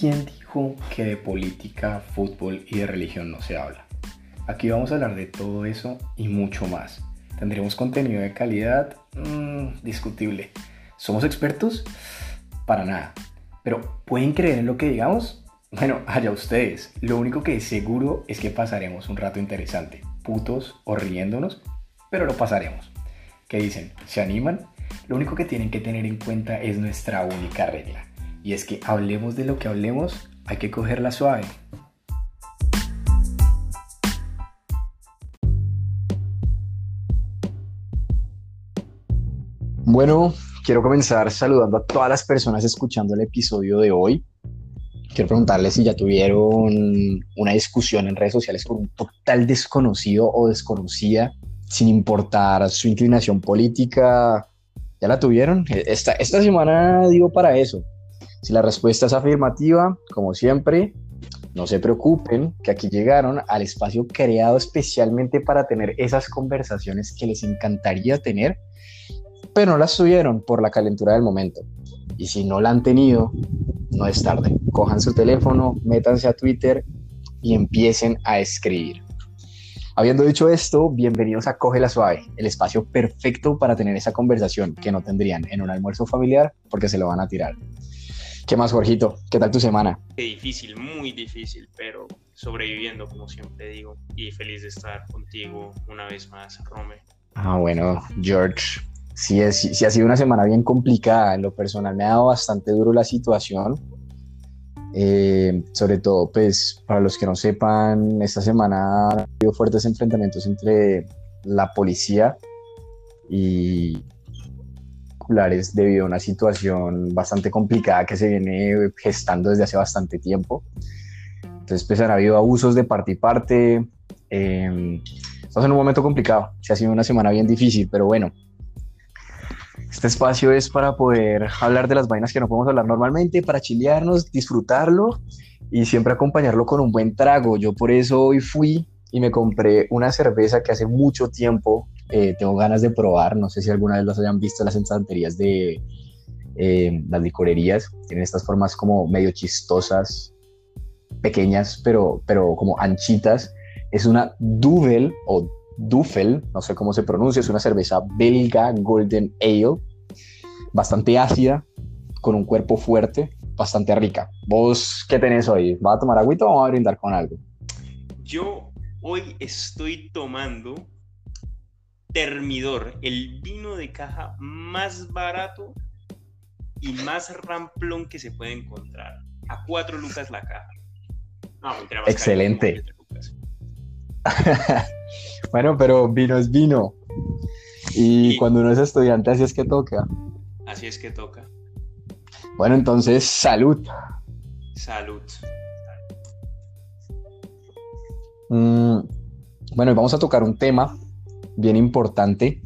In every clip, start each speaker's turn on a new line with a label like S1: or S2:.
S1: ¿quién dijo que de política, fútbol y de religión no se habla? Aquí vamos a hablar de todo eso y mucho más. ¿Tendremos contenido de calidad? Mm, discutible. ¿Somos expertos? Para nada. Pero ¿pueden creer en lo que digamos? Bueno, allá ustedes. Lo único que seguro es que pasaremos un rato interesante, putos o riéndonos, pero lo pasaremos. ¿Qué dicen? ¿Se animan? Lo único que tienen que tener en cuenta es nuestra única regla. Y es que hablemos de lo que hablemos, hay que cogerla suave. Bueno, quiero comenzar saludando a todas las personas escuchando el episodio de hoy. Quiero preguntarles si ya tuvieron una discusión en redes sociales con un total desconocido o desconocida, sin importar su inclinación política. ¿Ya la tuvieron? Esta, esta semana digo para eso. Si la respuesta es afirmativa, como siempre, no se preocupen, que aquí llegaron al espacio creado especialmente para tener esas conversaciones que les encantaría tener, pero no las tuvieron por la calentura del momento. Y si no la han tenido, no es tarde. Cojan su teléfono, métanse a Twitter y empiecen a escribir. Habiendo dicho esto, bienvenidos a Coge la Suave, el espacio perfecto para tener esa conversación que no tendrían en un almuerzo familiar porque se lo van a tirar. ¿Qué más, Jorgito? ¿Qué tal tu semana?
S2: Qué difícil, muy difícil, pero sobreviviendo, como siempre digo, y feliz de estar contigo una vez más, Rome.
S1: Ah, bueno, George, sí, es, sí ha sido una semana bien complicada. En lo personal me ha dado bastante duro la situación. Eh, sobre todo, pues, para los que no sepan, esta semana ha habido fuertes enfrentamientos entre la policía y debido a una situación bastante complicada que se viene gestando desde hace bastante tiempo. Entonces, pues han habido abusos de parte y parte. Eh, estamos en un momento complicado. Se ha sido una semana bien difícil, pero bueno. Este espacio es para poder hablar de las vainas que no podemos hablar normalmente, para chilearnos, disfrutarlo y siempre acompañarlo con un buen trago. Yo por eso hoy fui y me compré una cerveza que hace mucho tiempo eh, tengo ganas de probar. No sé si alguna vez las hayan visto las ensanterías de eh, las licorerías. Tienen estas formas como medio chistosas, pequeñas, pero, pero como anchitas. Es una Duvel o Duffel, no sé cómo se pronuncia, es una cerveza belga Golden Ale, bastante ácida, con un cuerpo fuerte, bastante rica. ¿Vos qué tenés hoy? ¿Vas a tomar agüita o vamos a brindar con algo?
S2: Yo hoy estoy tomando Termidor, el vino de caja más barato y más ramplón que se puede encontrar. A cuatro lucas la caja.
S1: Excelente. bueno, pero vino es vino. Y, cuando uno es estudiante, así es que toca.
S2: Así es que toca.
S1: Bueno, entonces, salud.
S2: Salud.
S1: Mm, bueno, vamos a tocar un tema bien importante,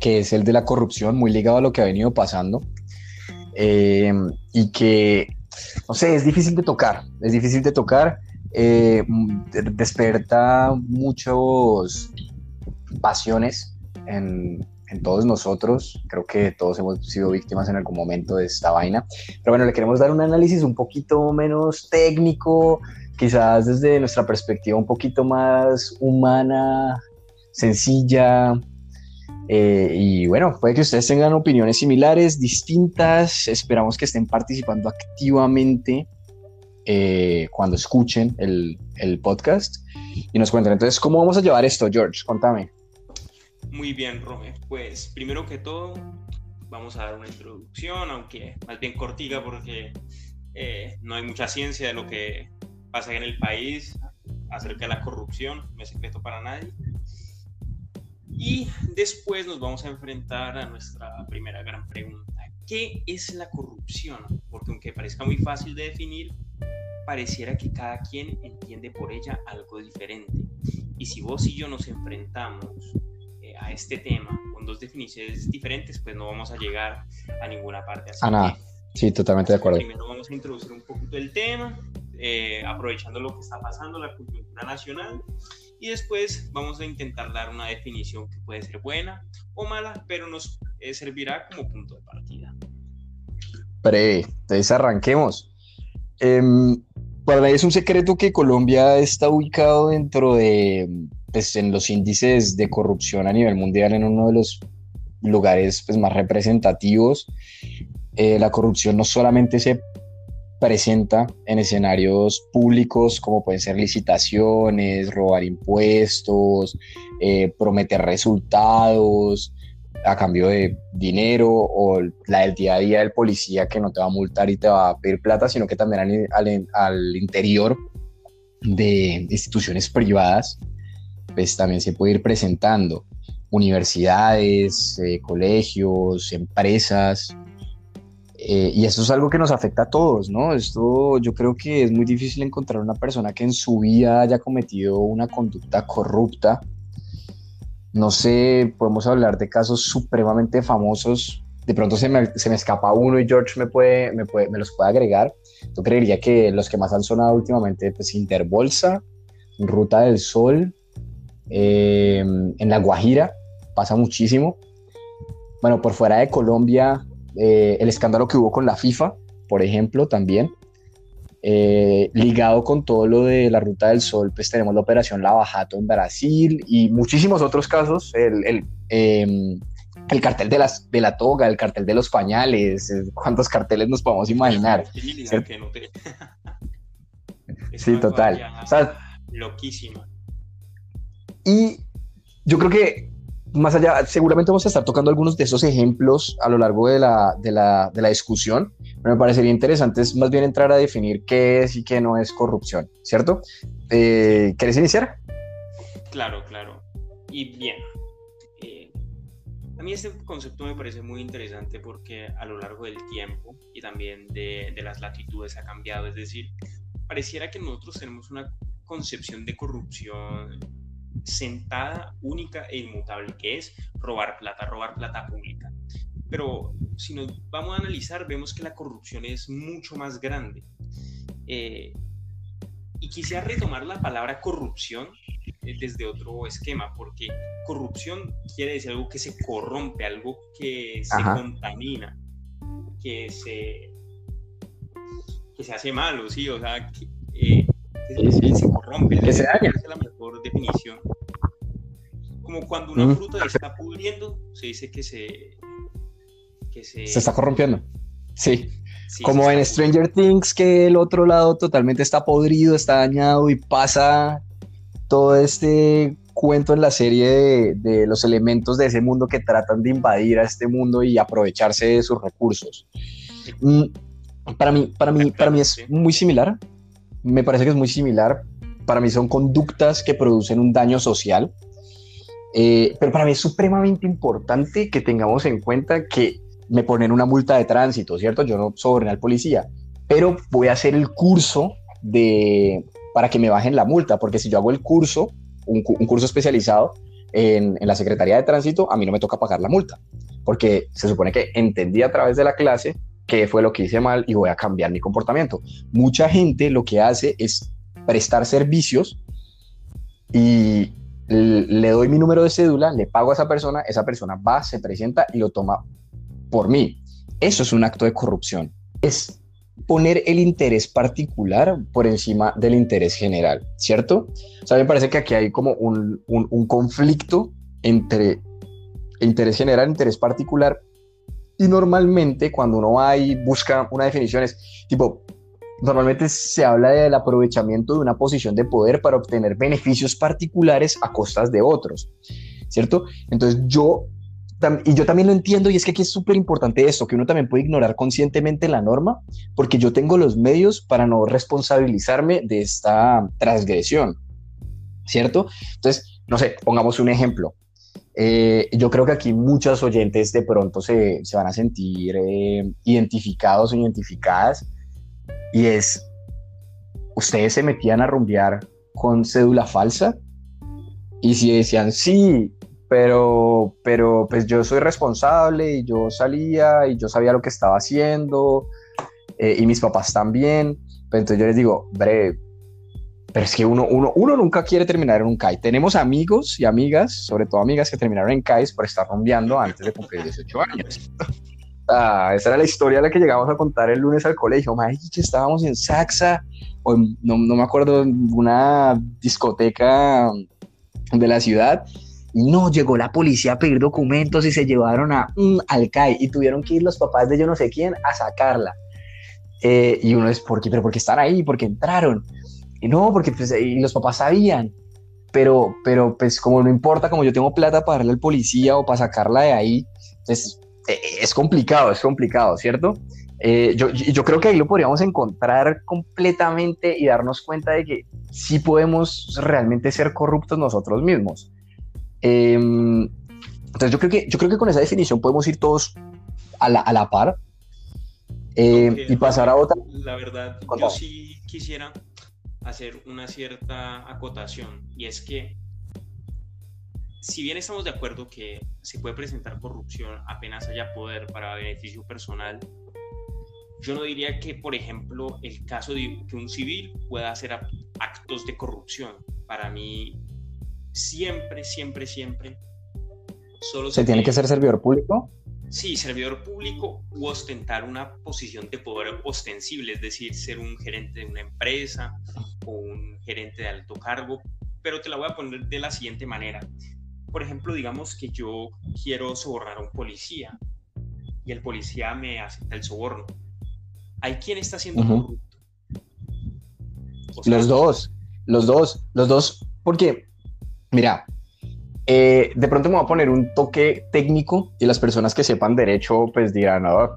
S1: que es el de la corrupción, muy ligado a lo que ha venido pasando. Eh, y que, no sé, es difícil de tocar, es difícil de tocar, eh, desperta muchas pasiones en, en, todos nosotros, creo que todos hemos sido víctimas en algún momento de esta vaina, pero bueno, le queremos dar un análisis un poquito menos técnico, quizás desde nuestra perspectiva un poquito más humana, sencilla. Eh, y bueno, puede que ustedes tengan opiniones similares, distintas. Esperamos que estén participando activamente eh, cuando escuchen el, el, podcast y nos cuenten. Entonces, ¿cómo vamos a llevar esto, George? Contame.
S2: Muy bien, Rome. Pues primero que todo, vamos a dar una introducción, aunque más bien cortita porque eh, no hay mucha ciencia de lo que pasa en el país acerca de la corrupción, no es secreto para nadie. Y después nos vamos a enfrentar a nuestra primera gran pregunta. ¿Qué es la corrupción? Porque aunque parezca muy fácil de definir, pareciera que cada quien entiende por ella algo diferente. Y si vos y yo nos enfrentamos eh, a este tema con dos definiciones diferentes, pues no vamos a llegar a ninguna parte.
S1: a nada. Sí, totalmente de acuerdo.
S2: Primero vamos a introducir un poquito el tema, eh, aprovechando lo que está pasando, la cultura nacional, y después vamos a intentar dar una definición que puede ser buena o mala, pero nos eh, servirá como punto de partida.
S1: Pre, entonces arranquemos. em, para es un secreto que Colombia está ubicado dentro de, pues, en los índices de corrupción a nivel mundial en uno de los lugares pues, más representativos. Eh, la corrupción no solamente se presenta en escenarios públicos como pueden ser licitaciones, robar impuestos, eh, prometer resultados a cambio de dinero o la del día a día del policía que no te va a multar y te va a pedir plata, sino que también al, interior de instituciones privadas, pues también se puede ir presentando. Universidades, eh, colegios, empresas, eh, y esto es algo que nos afecta a todos, ¿no? Esto yo creo que es muy difícil encontrar una persona que en su vida haya cometido una conducta corrupta. No sé, podemos hablar de casos supremamente famosos. De pronto se me, se me escapa uno y George me, puede, me, puede, me los puede agregar. Yo creería que los que más han sonado últimamente, pues Interbolsa, Ruta del Sol, eh, en La Guajira, pasa muchísimo. Bueno, por fuera de Colombia, eh, el escándalo que hubo con la FIFA, por ejemplo, también. Eh, ligado con todo lo de la Ruta del Sol, pues tenemos la operación Lavajato en Brasil y muchísimos otros casos. El, el, em, el cartel de, las, de la toga, el cartel de los pañales, eh, cuántos carteles nos podemos imaginar. sí, total.
S2: loquísima.
S1: Y yo creo que más allá, seguramente vamos a estar tocando algunos de esos ejemplos a lo largo de la, de la, de la discusión, pero me parecería interesante es más bien entrar a definir qué es y qué no es corrupción, ¿cierto? Eh, ¿Quieres iniciar?
S2: Claro, claro. Y bien, eh, a mí este concepto me parece muy interesante porque a lo largo del tiempo y también de, de las latitudes ha cambiado, es decir, pareciera que nosotros tenemos una concepción de corrupción sentada, única e inmutable, que es robar plata, robar plata pública. Pero si nos vamos a analizar, vemos que la corrupción es mucho más grande. Eh, y quisiera retomar la palabra corrupción eh, desde otro esquema, porque corrupción quiere decir algo que se corrompe, algo que se contamina, que se, que se hace malo, ¿sí? O sea, que, eh, se corrompe.
S1: Que se daña.
S2: Es la mejor definición. Como cuando una fruta está pudriendo, se dice que se... Que se...
S1: se está corrompiendo. Sí. Como en Stranger Things, que el otro lado totalmente está podrido, está dañado y pasa todo este cuento en la serie de, de, los elementos de ese mundo que tratan de invadir a este mundo y aprovecharse de sus recursos. Mm, para mí, para mí, para mí es muy similar me parece que es muy similar. Para mí son conductas que producen un daño social, eh, pero para mí es supremamente importante que tengamos en cuenta que me ponen una multa de tránsito, ¿cierto? Yo no soy al policía, pero voy a hacer el curso de, para que me bajen la multa, porque si yo hago el curso, un, curso especializado en, la Secretaría de Tránsito, a mí no me toca pagar la multa, porque se supone que entendí a través de la clase qué fue lo que hice mal y voy a cambiar mi comportamiento. Mucha gente lo que hace es prestar servicios y le doy mi número de cédula, le pago a esa persona, esa persona va, se presenta y lo toma por mí. Eso es un acto de corrupción. Es poner el interés particular por encima del interés general, ¿cierto? O sea, me parece que aquí hay como un, un, un conflicto entre interés general interés particular y normalmente cuando uno va y busca una definición es tipo, normalmente se habla del aprovechamiento de una posición de poder para obtener beneficios particulares a costas de otros, ¿cierto? Entonces yo, y yo también lo entiendo y es que aquí es súper importante esto, que uno también puede ignorar conscientemente la norma porque yo tengo los medios para no responsabilizarme de esta transgresión, ¿cierto? Entonces, no sé, pongamos un ejemplo. Eh, yo creo que aquí muchos oyentes de pronto se, se van a sentir eh, identificados o identificadas y es, ustedes se metían a rumbear con cédula falsa y si decían sí, pero, pero pues yo soy responsable y yo salía y yo sabía lo que estaba haciendo eh, y mis papás también, pues entonces yo les digo, breve, pero es que uno, uno, uno nunca quiere terminar en un CAI. Tenemos amigos y amigas, sobre todo amigas que terminaron en CAIs por estar rompeando antes de cumplir 18 años. Ah, esa era la historia a la que llegamos a contar el lunes al colegio. que estábamos en Saxa, o no, no me acuerdo, en una discoteca de la ciudad. Y no, llegó la policía a pedir documentos y se llevaron a un alcai y tuvieron que ir los papás de yo no sé quién a sacarla. Eh, y uno es, ¿por qué? ¿Pero por qué están ahí? ¿Por qué entraron? Y no, porque pues, y los papás sabían. Pero, pero pues como no importa, como yo tengo plata para darle al policía o para sacarla de ahí, pues eh, es complicado, es complicado, ¿cierto? Eh, yo, yo, creo que ahí lo podríamos encontrar completamente y darnos cuenta de que sí podemos realmente ser corruptos nosotros mismos. Em, entonces yo creo, que, yo creo que con esa definición podemos ir todos a la, a la par eh, y pasar a otra.
S2: La verdad, yo sí quisiera hacer una cierta acotación y es que si bien estamos de acuerdo que se puede presentar corrupción apenas haya poder para beneficio personal, yo no diría que, por ejemplo, el caso de que un civil pueda hacer actos de corrupción. Para mí, siempre, siempre, siempre,
S1: solo se, tiene que ser servidor público.
S2: Sí, servidor público u ostentar una posición de poder ostensible, es decir, ser un gerente de una empresa o un gerente de alto cargo, pero te la voy a poner de la siguiente manera por ejemplo, digamos que yo quiero sobornar a un policía y el policía me acepta el soborno. ¿Hay quien está siendo corrupto?
S1: los dos, los dos, los dos, porque, mira, eh, de pronto me voy a poner un toque técnico y las personas que sepan derecho pues dirán, oh,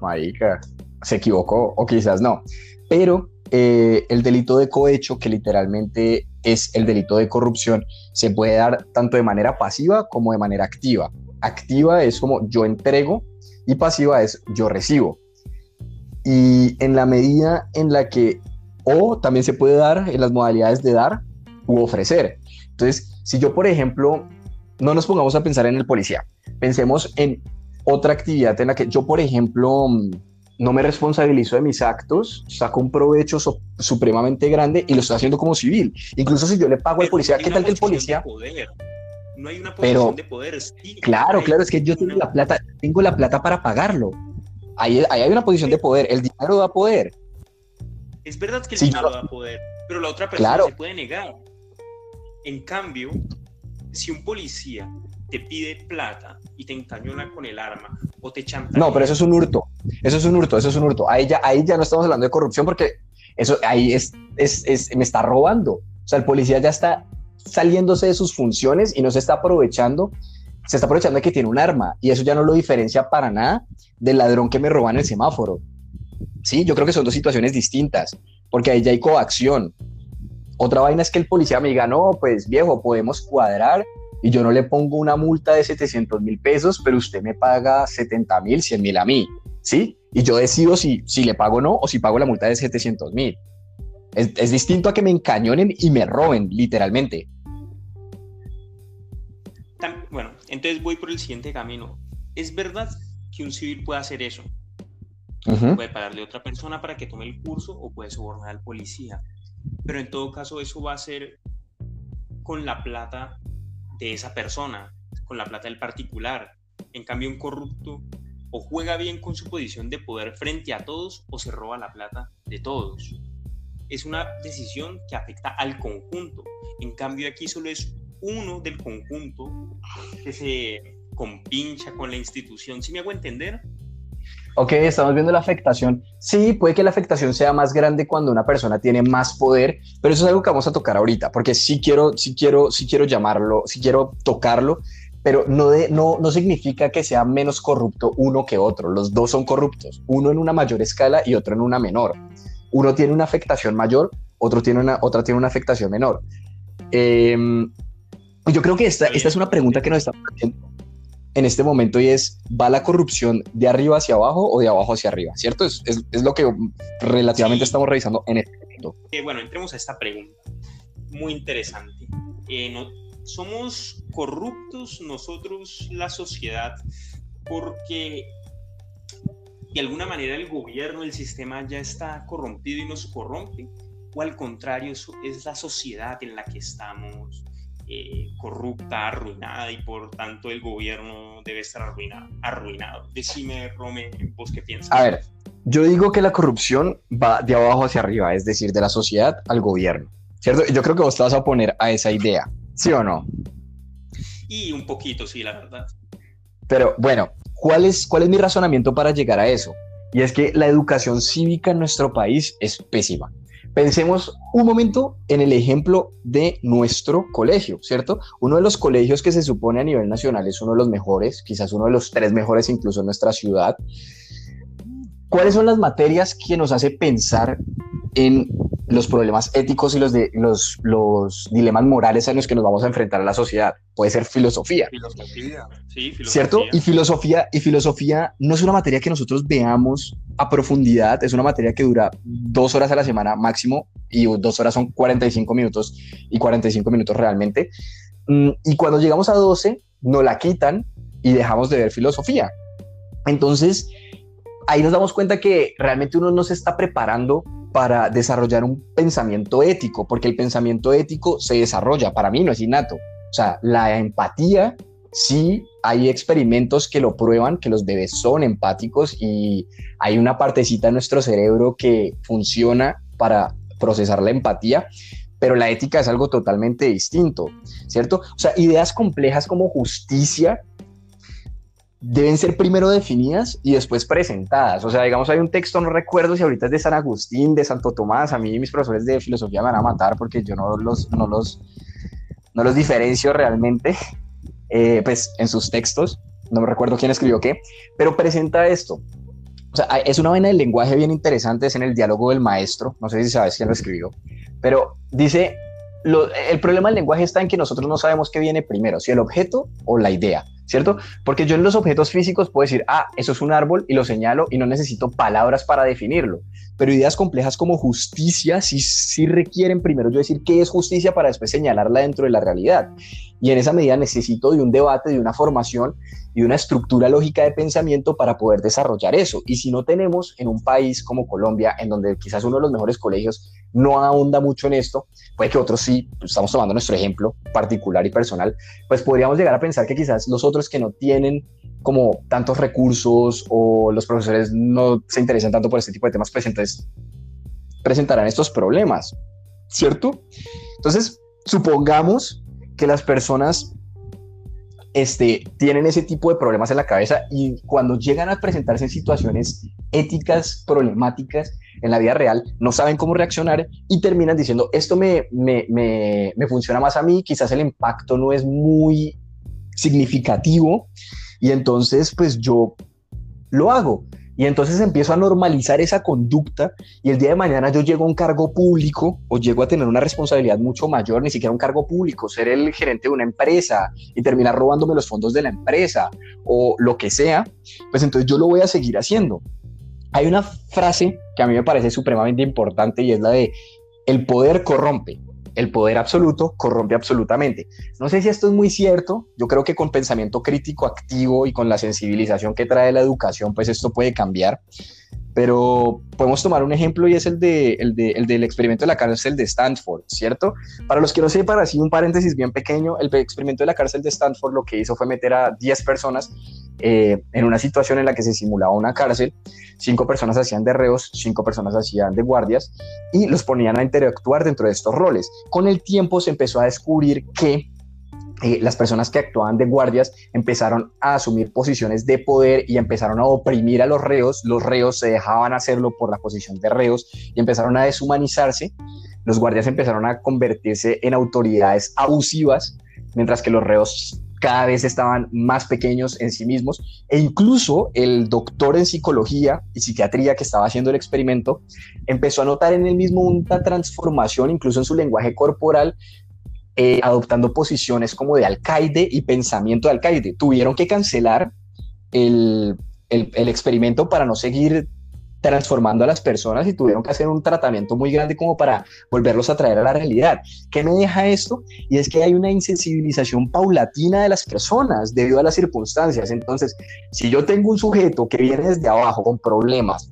S1: se equivocó o quizás no. Pero eh, el delito de cohecho, que literalmente es el delito de corrupción, se puede dar tanto de manera pasiva como de manera activa. Activa es como yo entrego y pasiva es yo recibo. Y en la medida en la que o también se puede dar en las modalidades de dar u ofrecer. Entonces, si yo, por ejemplo, no nos pongamos a pensar en el policía, pensemos en otra actividad en la que yo, por ejemplo, no me responsabilizo de mis actos, saco un provecho supremamente grande y lo estoy haciendo como civil. Incluso si yo le pago al policía, ¿qué tal que el policía?
S2: No hay una posición de poder.
S1: claro, claro, es que yo tengo la plata, tengo la plata para pagarlo. Ahí, hay una posición de poder. El dinero da poder.
S2: Es verdad que el dinero da poder, pero la otra persona se puede negar. En cambio, si un policía te pide plata y te encañona con el arma o te chanta.
S1: No, pero eso es un hurto. Eso es un hurto, eso es un hurto. Ahí ya, ahí ya no estamos hablando de corrupción porque eso ahí es, es, es, me está robando. O sea, el policía ya está saliéndose de sus funciones y no se está aprovechando, se está aprovechando de que tiene un arma y eso ya no lo diferencia para nada del ladrón que me roba en el semáforo. Sí, yo creo que son dos situaciones distintas, porque ahí ya hay coacción. Otra vaina es que el policía me diga, no, pues viejo, podemos cuadrar y yo no le pongo una multa de 700 mil pesos, pero usted me paga 70 mil, 100 mil a mí, ¿sí? Y yo decido si, si le pago o no o si pago la multa de 700 mil. Es, distinto a que me encañonen y me roben, literalmente.
S2: Bueno, entonces voy por el siguiente camino. ¿Es verdad que un civil puede hacer eso? Puede pagarle a otra persona para que tome el curso o puede sobornar al policía. Pero en todo caso eso va a ser con la plata de esa persona, con la plata del particular. En cambio, un corrupto o juega bien con su posición de poder frente a todos o se roba la plata de todos. Es una decisión que afecta al conjunto. En cambio, aquí solo es uno del conjunto que se compincha con la institución. ¿Sí me hago entender?
S1: Ok, estamos viendo la afectación. Sí, puede que la afectación sea más grande cuando una persona tiene más poder, pero eso es algo que vamos a tocar ahorita, porque sí quiero, sí quiero, sí quiero llamarlo, sí quiero tocarlo, pero no, de, no, no significa que sea menos corrupto uno que otro. Los dos son corruptos, uno en una mayor escala y otro en una menor. Uno tiene una afectación mayor, otro tiene una, otra tiene una afectación menor. Em, yo creo que esta, esta es una pregunta que nos estamos haciendo en este momento y es, ¿va la corrupción de arriba hacia abajo o de abajo hacia arriba? ¿Cierto? Es, es, lo que relativamente estamos revisando en este momento.
S2: Eh, bueno, entremos a esta pregunta. Muy interesante. Eh, ¿Somos corruptos nosotros, la sociedad, porque de alguna manera el gobierno, el sistema ya está corrompido y nos corrompe? ¿O al contrario, es la sociedad en la que estamos eh, corrupta, arruinada y por tanto el gobierno debe estar arruinado. arruinado. Decime, Rome, vos qué piensas.
S1: A ver, yo digo que la corrupción va de abajo hacia arriba, es decir, de la sociedad al gobierno, ¿cierto? Yo creo que vos te vas a oponer a esa idea, ¿sí o no?
S2: Y un poquito, sí, la verdad.
S1: Pero bueno, ¿cuál es, cuál es mi razonamiento para llegar a eso? Y es que la educación cívica en nuestro país es pésima. Pensemos un momento en el ejemplo de nuestro colegio, ¿cierto? Uno de los colegios que se supone a nivel nacional es uno de los mejores, quizás uno de los tres mejores incluso en nuestra ciudad. ¿Cuáles son las materias que nos hace pensar en los problemas éticos y los, de, los, los dilemas morales a los que nos vamos a enfrentar a la sociedad. Puede ser filosofía.
S2: Filosofía, sí, filosofía.
S1: ¿Cierto? Y filosofía, y filosofía no es una materia que nosotros veamos a profundidad, es una materia que dura dos horas a la semana máximo y dos horas son 45 minutos y 45 minutos realmente. Mm, y cuando llegamos a 12, nos la quitan y dejamos de ver filosofía. Entonces, ahí nos damos cuenta que realmente uno no se está preparando para desarrollar un pensamiento ético, porque el pensamiento ético se desarrolla, para mí no es innato. O sea, la empatía, sí hay experimentos que lo prueban, que los bebés son empáticos y hay una partecita de nuestro cerebro que funciona para procesar la empatía, pero la ética es algo totalmente distinto, ¿cierto? O sea, ideas complejas como justicia deben ser primero definidas y después presentadas. O sea, digamos, hay un texto, no recuerdo si ahorita es de San Agustín, de Santo Tomás, a mí mis profesores de filosofía me van a matar porque yo no los, no los, no los diferencio realmente, eh, pues en sus textos, no me recuerdo quién escribió qué, pero presenta esto. O sea, es una vaina del lenguaje bien interesante, es en el diálogo del maestro, no sé si sabes quién lo escribió, pero dice, el problema del lenguaje está en que nosotros no sabemos qué viene primero, si el objeto o la idea. ¿Cierto? Porque yo en los objetos físicos puedo decir, ah, eso es un árbol y lo señalo y no necesito palabras para definirlo. Pero ideas complejas como justicia sí, requieren primero yo decir qué es justicia para después señalarla dentro de la realidad. Y en esa medida necesito de un debate, de una formación y una estructura lógica de pensamiento para poder desarrollar eso. Y si no tenemos en un país como Colombia, en donde quizás uno de los mejores colegios no ahonda mucho en esto, puede que otros sí, pues, estamos tomando nuestro ejemplo particular y personal, pues podríamos llegar a pensar que quizás los otros que no tienen como tantos recursos o los profesores no se interesan tanto por este tipo de temas, pues entonces presentarán estos problemas, ¿cierto? Entonces, supongamos que las personas este, tienen ese tipo de problemas en la cabeza y cuando llegan a presentarse en situaciones éticas problemáticas en la vida real, no saben cómo reaccionar y terminan diciendo, esto me, me, me, me funciona más a mí, quizás el impacto no es muy significativo y entonces pues yo lo hago. Y entonces empiezo a normalizar esa conducta y el día de mañana yo llego a un cargo público o llego a tener una responsabilidad mucho mayor, ni siquiera un cargo público, ser el gerente de una empresa y terminar robándome los fondos de la empresa o lo que sea, pues entonces yo lo voy a seguir haciendo. Hay una frase que a mí me parece supremamente importante y es la de el poder corrompe el poder absoluto corrompe absolutamente. No sé si esto es muy cierto, yo creo que con pensamiento crítico activo y con la sensibilización que trae la educación, pues esto puede cambiar, pero podemos tomar un ejemplo y es el, de, el, de, el del experimento de la cárcel de Stanford, ¿cierto? Para los que no sepan, así un paréntesis bien pequeño, el experimento de la cárcel de Stanford lo que hizo fue meter a 10 personas eh, en una situación en la que se simulaba una cárcel, cinco personas hacían de reos, cinco personas hacían de guardias y los ponían a interactuar dentro de estos roles. Con el tiempo se empezó a descubrir que eh, las personas que actuaban de guardias empezaron a asumir posiciones de poder y empezaron a oprimir a los reos. Los reos se dejaban hacerlo por la posición de reos y empezaron a deshumanizarse. Los guardias empezaron a convertirse en autoridades abusivas, mientras que los reos cada vez estaban más pequeños en sí mismos e incluso el doctor en psicología y psiquiatría que estaba haciendo el experimento empezó a notar en él mismo una transformación incluso en su lenguaje corporal eh, adoptando posiciones como de alcaide y pensamiento de alcaide. Tuvieron que cancelar el, el, experimento para no seguir transformando a las personas y tuvieron que hacer un tratamiento muy grande como para volverlos a traer a la realidad. ¿Qué me deja esto? Y es que hay una insensibilización paulatina de las personas debido a las circunstancias. Entonces, si yo tengo un sujeto que viene desde abajo con problemas,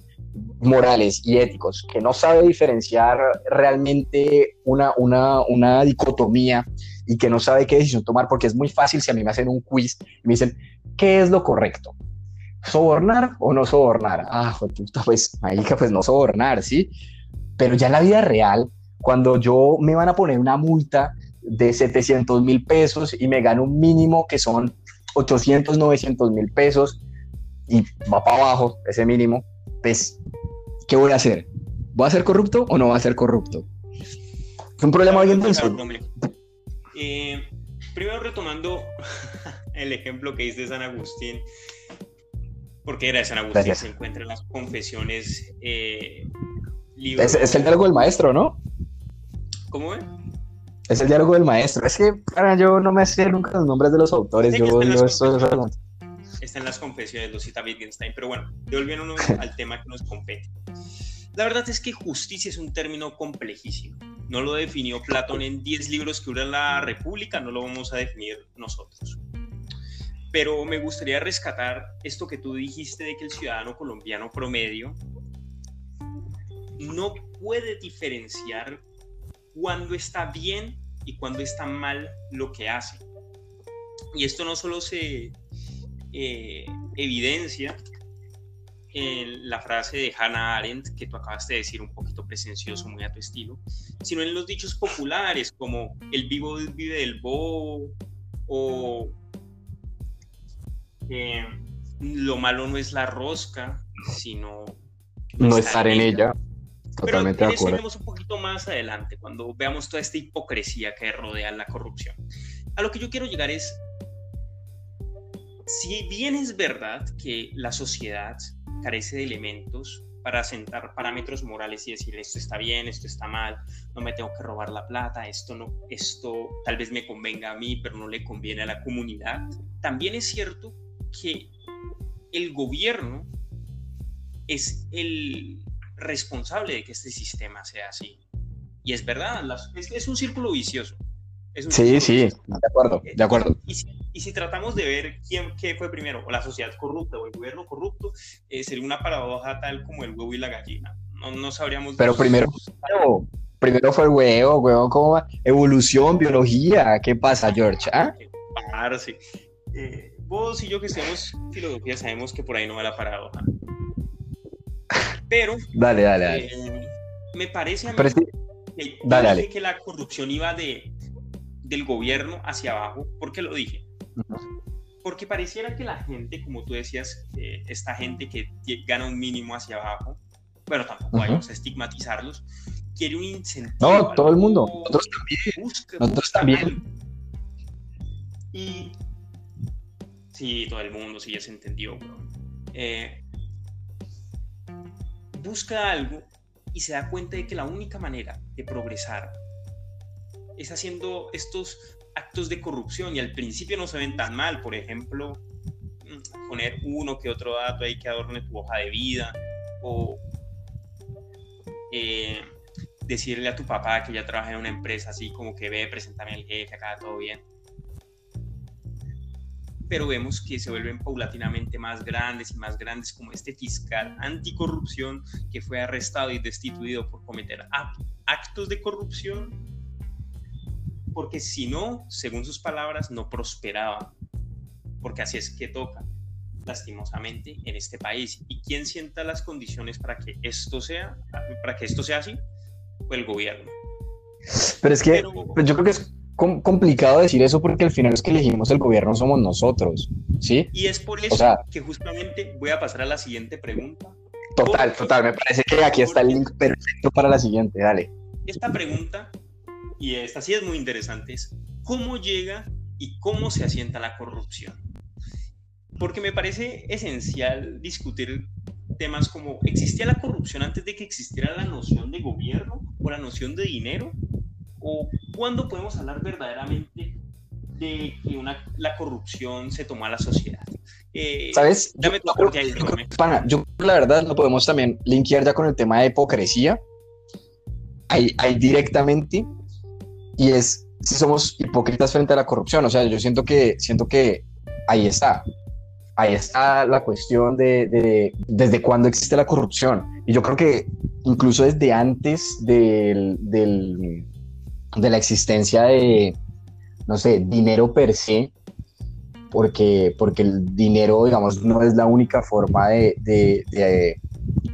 S1: morales y éticos, que no sabe diferenciar realmente una, una, una dicotomía y que no sabe qué decisión tomar, porque es muy fácil si a mí me hacen un quiz y me dicen, ¿qué es lo correcto? ¿Sobornar o no sobornar? Ah, pues, pues no sobornar, ¿sí? Pero ya en la vida real, cuando yo me van a poner una multa de 700 mil pesos y me gano un mínimo que son 800, 900 mil pesos y va para abajo ese mínimo, pues, ¿qué voy a hacer? ¿Voy a ser corrupto o no voy a ser corrupto? Es un problema bien pensado.
S2: Eh, primero retomando el ejemplo que hice de San Agustín, porque era de San Agustín, se encuentra en las confesiones. Eh,
S1: es, el diálogo del maestro, ¿no?
S2: ¿Cómo ve?
S1: Es el diálogo del maestro. Es que para yo no me sé nunca los nombres de los autores. Yo,
S2: está, en las confesiones, lo cita Wittgenstein. Pero bueno, devolviéndonos al tema que nos compete. La verdad es que justicia es un término complejísimo. No lo definió Platón en 10 libros que duran la República, no lo vamos a definir nosotros. Pero me gustaría rescatar esto que tú dijiste de que el ciudadano colombiano promedio no puede diferenciar cuándo está bien y cuándo está mal lo que hace. Y esto no solo se eh, evidencia en la frase de Hannah Arendt que tú acabaste de decir un poquito presencioso, muy a tu estilo, sino en los dichos populares como el vivo vive del bobo o eh, lo malo no es la rosca, sino
S1: no estar en ella.
S2: Totalmente Pero de acuerdo. Eso un poquito más adelante, cuando veamos toda esta hipocresía que rodea la corrupción. A lo que yo quiero llegar es, si bien es verdad que la sociedad carece de elementos para sentar parámetros morales y decir esto está bien, esto está mal, no me tengo que robar la plata, esto no, esto tal vez me convenga a mí, pero no le conviene a la comunidad. También es cierto que el gobierno es el responsable de que este sistema sea así. Y es verdad, es, un círculo vicioso.
S1: sí, sí, de acuerdo, de acuerdo.
S2: Y si, tratamos de ver quién qué fue primero, o la sociedad corrupta o el gobierno corrupto, eh, sería una paradoja tal como el huevo y la gallina. No, no sabríamos.
S1: Pero primero, primero fue el huevo, huevo, ¿cómo va? Evolución, biología, ¿qué pasa, George? ¿Ah?
S2: sí. Eh, vos y yo que estudiamos filosofía sabemos que por ahí no va la paradoja. Pero.
S1: Dale, dale, dale.
S2: Eh, me parece a mí
S1: que, dale,
S2: que la corrupción iba de, del gobierno hacia abajo. ¿Por qué lo dije? Porque pareciera que la gente, como tú decías, esta gente que gana un mínimo hacia abajo, bueno, tampoco vamos a estigmatizarlos, quiere un incentivo.
S1: No, todo el mundo. Nosotros también. Nosotros también.
S2: Y. Sí, todo el mundo, sí, ya se entendió, eh, busca algo y se da cuenta de que la única manera de progresar es haciendo estos actos de corrupción y al principio no se ven tan mal, por ejemplo, mm, poner uno que otro dato ahí que adorne tu hoja de vida o eh, decirle a tu papá que ya trabaja en una empresa así como que ve, preséntame al jefe, acá todo bien. Pero vemos que se vuelven paulatinamente más grandes y más grandes, como este fiscal anticorrupción que fue arrestado y destituido por cometer actos de corrupción, porque si no, según sus palabras, no prosperaba, porque así es que toca, lastimosamente, en este país. ¿Y quién sienta las condiciones para que esto sea, para que esto sea así? Pues el gobierno.
S1: Pero es que pues yo creo que es complicado decir eso porque al final es que elegimos el gobierno somos nosotros, ¿sí?
S2: Y es por eso que justamente voy a pasar a la siguiente pregunta.
S1: Total, total, me parece que aquí está el link perfecto para la siguiente, dale.
S2: Esta pregunta, y esta sí es muy interesante, es ¿cómo llega y cómo se asienta la corrupción? Porque me parece esencial discutir temas como ¿existía la corrupción antes de que existiera la noción de gobierno o la noción de dinero? ¿O cuándo podemos hablar verdaderamente de que una, la corrupción se tomó a la sociedad?
S1: Eh, ¿Sabes? Dame yo, ahí, pana, yo la verdad lo podemos también linkear ya con el tema de hipocresía. Ahí, ahí directamente. Y es si somos hipócritas frente a la corrupción. O sea, yo siento que, siento que ahí está. ahí está la cuestión de, desde cuándo existe la corrupción. Y yo creo que incluso desde antes del, de la existencia de, no sé, dinero per se, porque, porque el dinero, digamos, no es la única forma de, de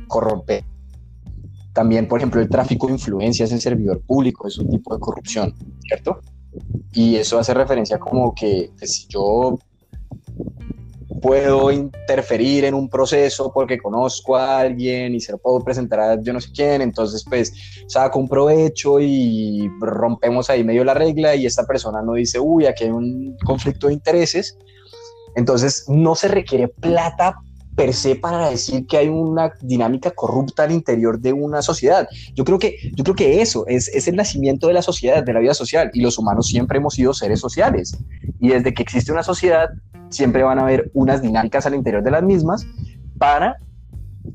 S1: corromper. También, por ejemplo, el tráfico de influencias en servidor público es un tipo de corrupción, ¿cierto? Y eso hace referencia como que, que si yo puedo interferir en un proceso porque conozco a alguien y se lo puedo presentar a yo no sé quién, entonces pues saco un provecho y rompemos ahí medio la regla y esta persona no dice, uy, aquí hay un conflicto de intereses. Entonces no se requiere plata per se para decir que hay una dinámica corrupta al interior de una sociedad. Yo creo que, yo creo que eso es, es el nacimiento de la sociedad, de la vida social, y los humanos siempre hemos sido seres sociales. Y desde que existe una sociedad, siempre van a haber unas dinámicas al interior de las mismas para,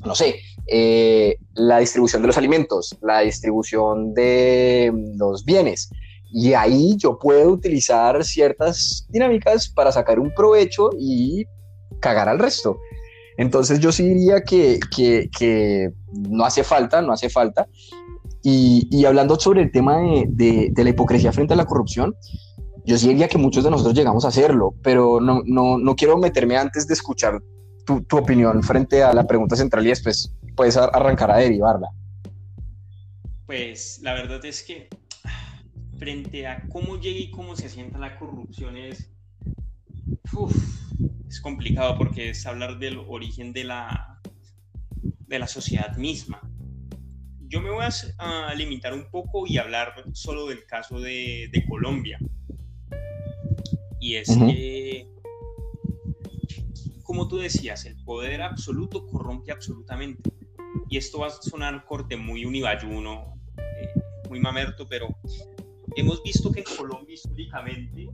S1: no sé, eh, la distribución de los alimentos, la distribución de los bienes. Y ahí yo puedo utilizar ciertas dinámicas para sacar un provecho y cagar al resto. Entonces yo sí diría que, que, no hace falta, no hace falta. Y, hablando sobre el tema de, de, la hipocresía frente a la corrupción, yo sí diría que muchos de nosotros llegamos a hacerlo, pero no, no, no quiero meterme antes de escuchar tu, tu, opinión frente a la pregunta central y después puedes arrancar a derivarla.
S2: Pues la verdad es que frente a cómo llega y cómo se asienta la corrupción es, es complicado porque es hablar del origen de la, de la sociedad misma. Yo me voy a, limitar un poco y hablar solo del caso de, de Colombia. Y es que, como tú decías, el poder absoluto corrompe absolutamente. Y esto va a sonar corte muy unibayuno, eh, muy mamerto, pero hemos visto que en Colombia históricamente,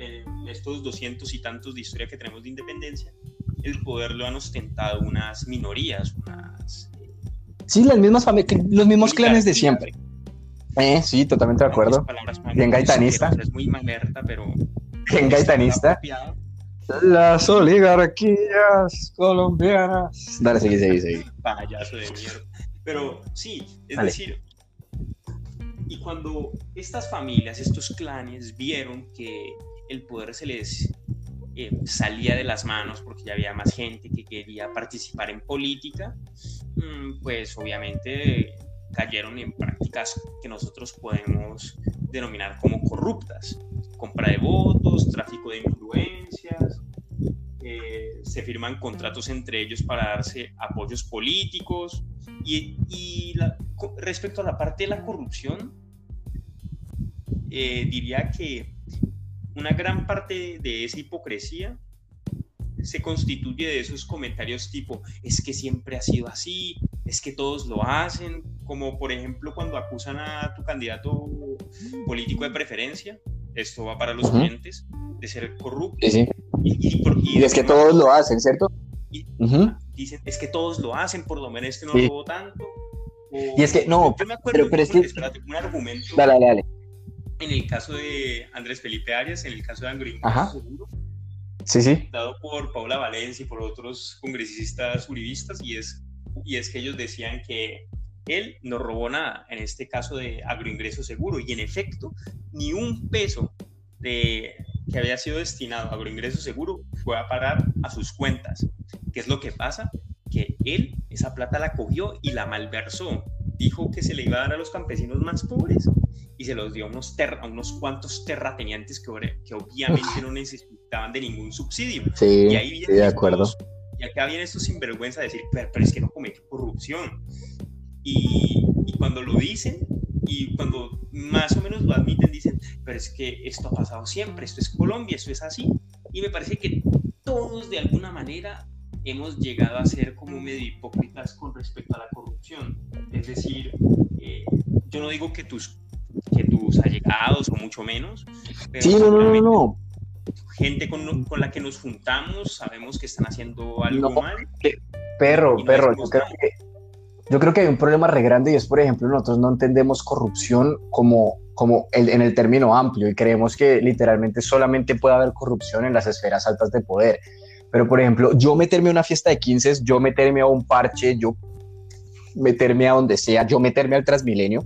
S2: en estos doscientos y tantos de historia que tenemos de independencia, el poder lo han ostentado unas minorías, unas...
S1: Eh, sí, las mismas los mismos clanes de siempre. Eh, sí, totalmente de acuerdo. Bien gaitanista.
S2: Es muy mamerta, pero
S1: en gaitanista. Las oligarquías colombianas. Dale, sigue, sigue, sigue.
S2: Payaso de mierda. Pero sí, es decir, y cuando estas familias, estos clanes vieron que el poder se les eh, salía de las manos porque ya había más gente que quería participar en política, mm, pues obviamente cayeron en prácticas que nosotros podemos denominar como corruptas. Compra de votos, tráfico de influencias, eh, se firman contratos entre ellos para darse apoyos políticos. Y, respecto a la parte de la corrupción, eh, diría que una gran parte de esa hipocresía se constituye de esos comentarios tipo, es que siempre ha sido así, es que todos lo hacen, como por ejemplo cuando acusan a tu candidato político de preferencia, esto va para los clientes, de ser corrupto.
S1: Y, es que todos lo hacen, ¿cierto?
S2: Y dicen, es que todos lo hacen, por lo menos este no robó tanto.
S1: y es que, no,
S2: yo me acuerdo, pero, es que... Espérate, un argumento.
S1: Dale, dale,
S2: En el caso de Andrés Felipe Arias, en el caso de Angry Seguro,
S1: sí, sí.
S2: dado por Paula Valencia y por otros congresistas uribistas, y es, y es que ellos decían que él no robó nada, en este caso de agroingreso seguro, y en efecto, ni un peso de, que había sido destinado a agroingreso seguro fue a parar a sus cuentas. ¿Qué es lo que pasa? Que él esa plata la cogió y la malversó. Dijo que se le iba a dar a los campesinos más pobres y se los dio a unos, a unos cuantos terratenientes que, que obviamente no necesitaban de ningún subsidio.
S1: Sí, y ahí de acuerdo.
S2: y acá viene estos sinvergüenza a decir, pero, pero es que no cometió corrupción. Y, cuando lo dicen y cuando más o menos lo admiten, dicen, pero es que esto ha pasado siempre, esto es Colombia, esto es así. Y me parece que todos de alguna manera hemos llegado a ser como medio hipócritas con respecto a la corrupción. Es decir, eh, yo no digo que tus, que tus allegados o mucho menos,
S1: pero sí, no, no, no,
S2: gente con, con, la que nos juntamos sabemos que están haciendo algo mal.
S1: Perro, perro, yo creo que yo creo que hay un problema re grande y es, por ejemplo, nosotros no entendemos corrupción como, como el, en el término amplio y creemos que literalmente solamente puede haber corrupción en las esferas altas de poder. Pero, por ejemplo, yo meterme a una fiesta de 15, yo meterme a un parche, yo meterme a donde sea, yo meterme al Transmilenio,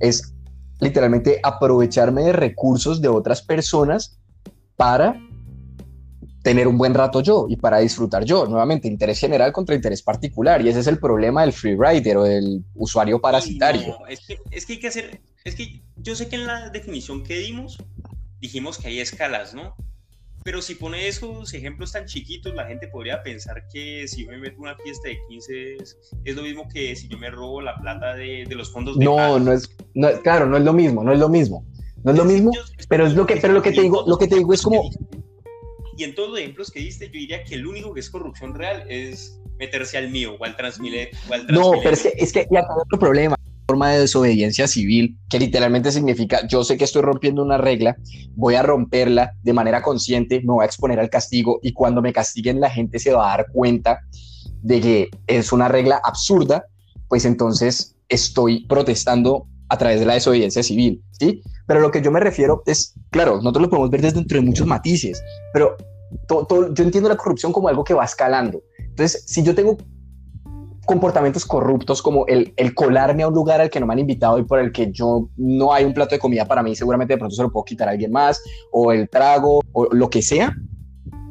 S1: es literalmente aprovecharme de recursos de otras personas para tener un buen rato yo y para disfrutar yo. Nuevamente, interés general contra interés particular. Y ese es el problema del free rider o del usuario parasitario.
S2: es, que, es que hay que hacer, es que yo sé que en la definición que dimos, dijimos que hay escalas, ¿no? Pero si pone esos ejemplos tan chiquitos, la gente podría pensar que si yo me meto una fiesta de 15 es, lo mismo que si yo me robo la plata de, de los fondos de
S1: No, no es, no, claro, no es lo mismo, no es lo mismo. No es lo mismo, pero es lo que, pero lo que te digo, lo que te digo es como...
S2: Y en todos los ejemplos que diste, yo diría que el único que es corrupción real es meterse al mío o al Transmilenio.
S1: No, pero es que, es que ya otro problema forma de desobediencia civil, que literalmente significa, yo sé que estoy rompiendo una regla, voy a romperla de manera consciente, me voy a exponer al castigo y cuando me castiguen la gente se va a dar cuenta de que es una regla absurda, pues entonces estoy protestando a través de la desobediencia civil, ¿sí? Pero lo que yo me refiero es, claro, nosotros lo podemos ver desde dentro de muchos matices, pero yo entiendo la corrupción como algo que va escalando. Entonces, si yo tengo comportamientos corruptos como el, el, colarme a un lugar al que no me han invitado y por el que yo no hay un plato de comida para mí, seguramente de pronto se lo puedo quitar a alguien más, o el trago, o lo que sea,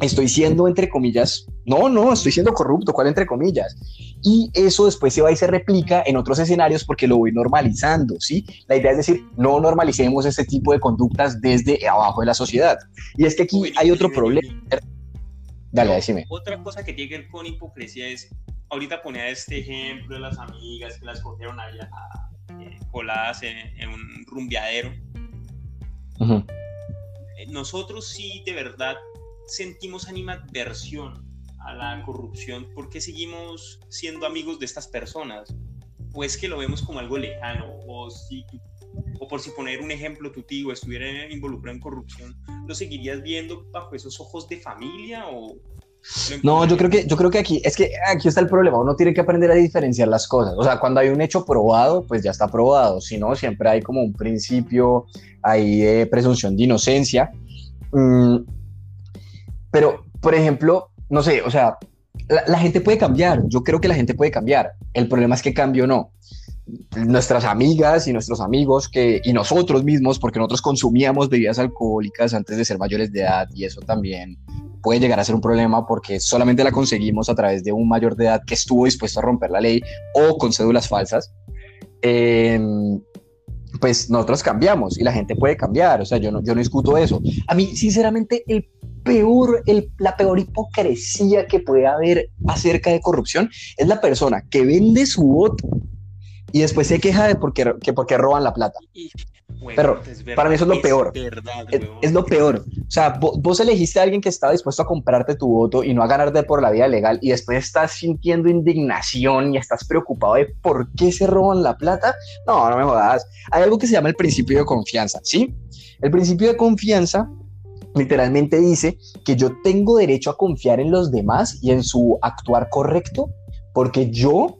S1: estoy siendo, entre comillas, no, no, estoy siendo corrupto, ¿cuál entre comillas? Y eso después se va y se replica en otros escenarios porque lo voy normalizando, ¿sí? La idea es decir, no normalicemos este tipo de conductas desde abajo de la sociedad. Y es que aquí hay otro problema. Dale, decime.
S2: Otra cosa que tiene que ver con hipocresía es ahorita ponía este ejemplo de las amigas que las cogieron ahí eh, coladas en, un rumbeadero. Eh, nosotros sí de verdad sentimos animadversión a la corrupción porque seguimos siendo amigos de estas personas. Pues que lo vemos como algo lejano o si o por si poner un ejemplo, tu tío estuviera involucrado en corrupción, ¿lo seguirías viendo bajo esos ojos de familia o,
S1: no, yo creo que yo creo que aquí es que aquí está el problema. Uno tiene que aprender a diferenciar las cosas. O sea, cuando hay un hecho probado, pues ya está probado. Si no, siempre hay como un principio ahí de presunción de inocencia. Mm, pero, por ejemplo, no sé, o sea, la, la, gente puede cambiar. Yo creo que la gente puede cambiar. El problema es que cambio no. Nuestras amigas y nuestros amigos que, y nosotros mismos, porque nosotros consumíamos bebidas alcohólicas antes de ser mayores de edad y eso también puede llegar a ser un problema porque solamente la conseguimos a través de un mayor de edad que estuvo dispuesto a romper la ley o con cédulas falsas, em, pues nosotros cambiamos y la gente puede cambiar, o sea, yo no, yo no discuto eso. A mí, sinceramente, el peor, el, la peor hipocresía que puede haber acerca de corrupción es la persona que vende su voto y después se queja de porque, que porque roban la plata. Pero para mí eso es lo peor. es, lo peor. O sea, vos, elegiste a alguien que estaba dispuesto a comprarte tu voto y no a ganarte por la vía legal y después estás sintiendo indignación y estás preocupado de por qué se roban la plata. No, no me jodas. Hay algo que se llama el principio de confianza, ¿sí? El principio de confianza literalmente dice que yo tengo derecho a confiar en los demás y en su actuar correcto porque yo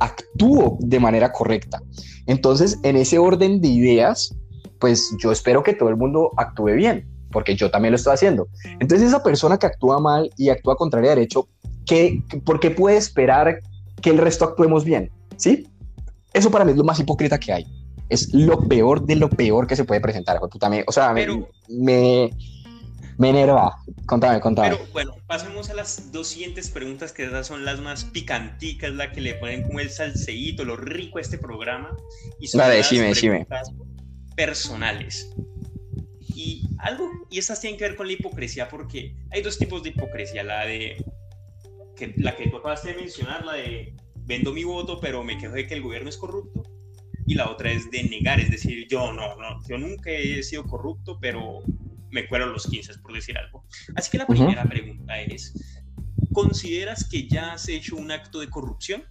S1: actúo de manera correcta. Entonces, en ese orden de ideas, pues yo espero que todo el mundo actúe bien, porque yo también lo estoy haciendo. Entonces, esa persona que actúa mal y actúa contrario a derecho, ¿qué, ¿por qué puede esperar que el resto actuemos bien? ¿Sí? Eso para mí es lo más hipócrita que hay. Es lo peor de lo peor que se puede presentar. O sea, me me enerva. Contame, contame.
S2: Pero bueno, pasemos a las dos siguientes preguntas, que esas son las más picanticas, la que le ponen como el salseíto, lo rico a este programa. Y son
S1: las decime, preguntas
S2: personales. Y algo, y estas tienen que ver con la hipocresía, porque hay dos tipos de hipocresía, la de que, la que tú acabaste de mencionar, la de vendo mi voto, pero me quejo de que el gobierno es corrupto. Y la otra es de negar, es decir, yo no, no, yo nunca he sido corrupto, pero me cuero los 15, por decir algo. Así que la primera pregunta es, ¿consideras que ya has hecho un acto de corrupción?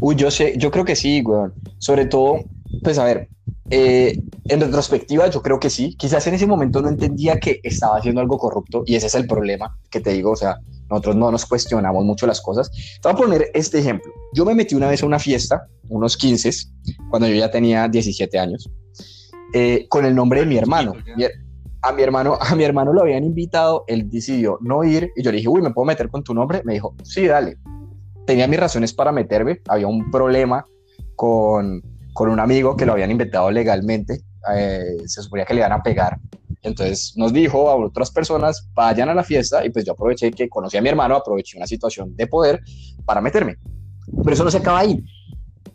S1: Uy, yo sé, yo creo que sí, weón. Sobre todo, pues a ver, eh, en retrospectiva yo creo que sí. Quizás en ese momento no entendía que estaba haciendo algo corrupto y ese es el problema que te digo, o sea, nosotros no nos cuestionamos mucho las cosas. Te voy a poner este ejemplo. Yo me metí una vez a una fiesta, unos 15, cuando yo ya tenía 17 años, eh, con el nombre de mi hermano. A mi hermano, a mi hermano lo habían invitado, él decidió no ir y yo le dije, uy, ¿me puedo meter con tu nombre? Me dijo, sí, dale. Tenía mis razones para meterme, había un problema con, con un amigo que lo habían inventado legalmente, eh, se suponía que le iban a pegar. Entonces nos dijo a otras personas, vayan a la fiesta y pues yo aproveché que conocí a mi hermano, aproveché una situación de poder para meterme. Pero eso no se acaba ahí.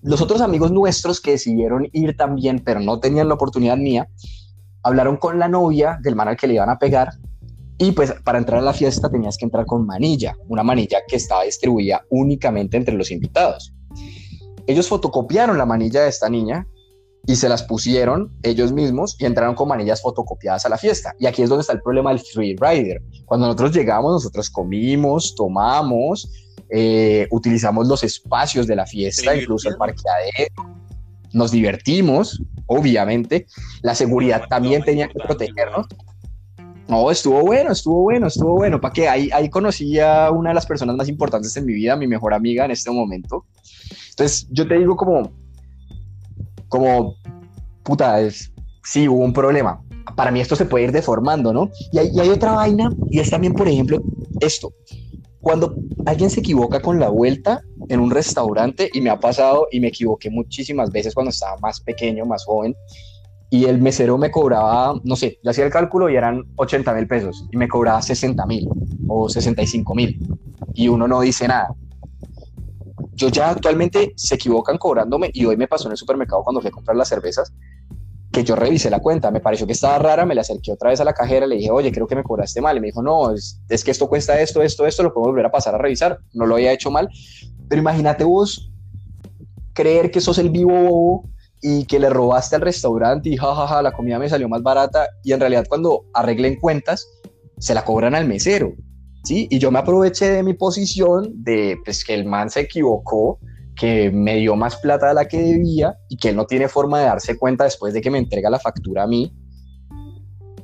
S1: Los otros amigos nuestros que decidieron ir también, pero no tenían la oportunidad mía, hablaron con la novia del man al que le iban a pegar y pues para entrar a la fiesta tenías que entrar con manilla, una manilla que estaba distribuida únicamente entre los invitados. Ellos fotocopiaron la manilla de esta niña y se las pusieron ellos mismos y entraron con manillas fotocopiadas a la fiesta. Y aquí es donde está el problema del free rider. Cuando nosotros llegamos, nosotros comimos, tomamos, eh, utilizamos los espacios de la fiesta, incluso el parqueadero, nos divertimos, obviamente. La seguridad también tenía que protegernos. No, estuvo bueno, estuvo bueno, estuvo bueno. ¿Para qué? Ahí, ahí conocí a una de las personas más importantes en mi vida, mi mejor amiga en este momento. Entonces, yo te digo como, como, puta, es, sí, hubo un problema. Para mí esto se puede ir deformando, ¿no? Y hay, y hay otra vaina, y es también, por ejemplo, esto. Cuando alguien se equivoca con la vuelta en un restaurante, y me ha pasado, y me equivoqué muchísimas veces cuando estaba más pequeño, más joven, y el mesero me cobraba, no sé, yo hacía el cálculo y eran 80 mil pesos, y me cobraba 60 mil o 65 mil, y uno no dice nada. Yo ya actualmente se equivocan cobrándome, y hoy me pasó en el supermercado cuando fui a comprar las cervezas, que yo revisé la cuenta, me pareció que estaba rara, me la acerqué otra vez a la cajera, le dije, oye, creo que me cobraste mal, y me dijo, no, es, es que esto cuesta esto, esto, esto, lo podemos volver a pasar a revisar, no lo había hecho mal, pero imagínate vos creer que sos el vivo bobo y que le robaste al restaurante y jajaja, la comida me salió más barata, y en realidad cuando arreglen cuentas, se la cobran al mesero, ¿sí? Y yo me aproveché de mi posición de, pues, que el man se equivocó, que me dio más plata de la que debía y que él no tiene forma de darse cuenta después de que me entrega la factura a mí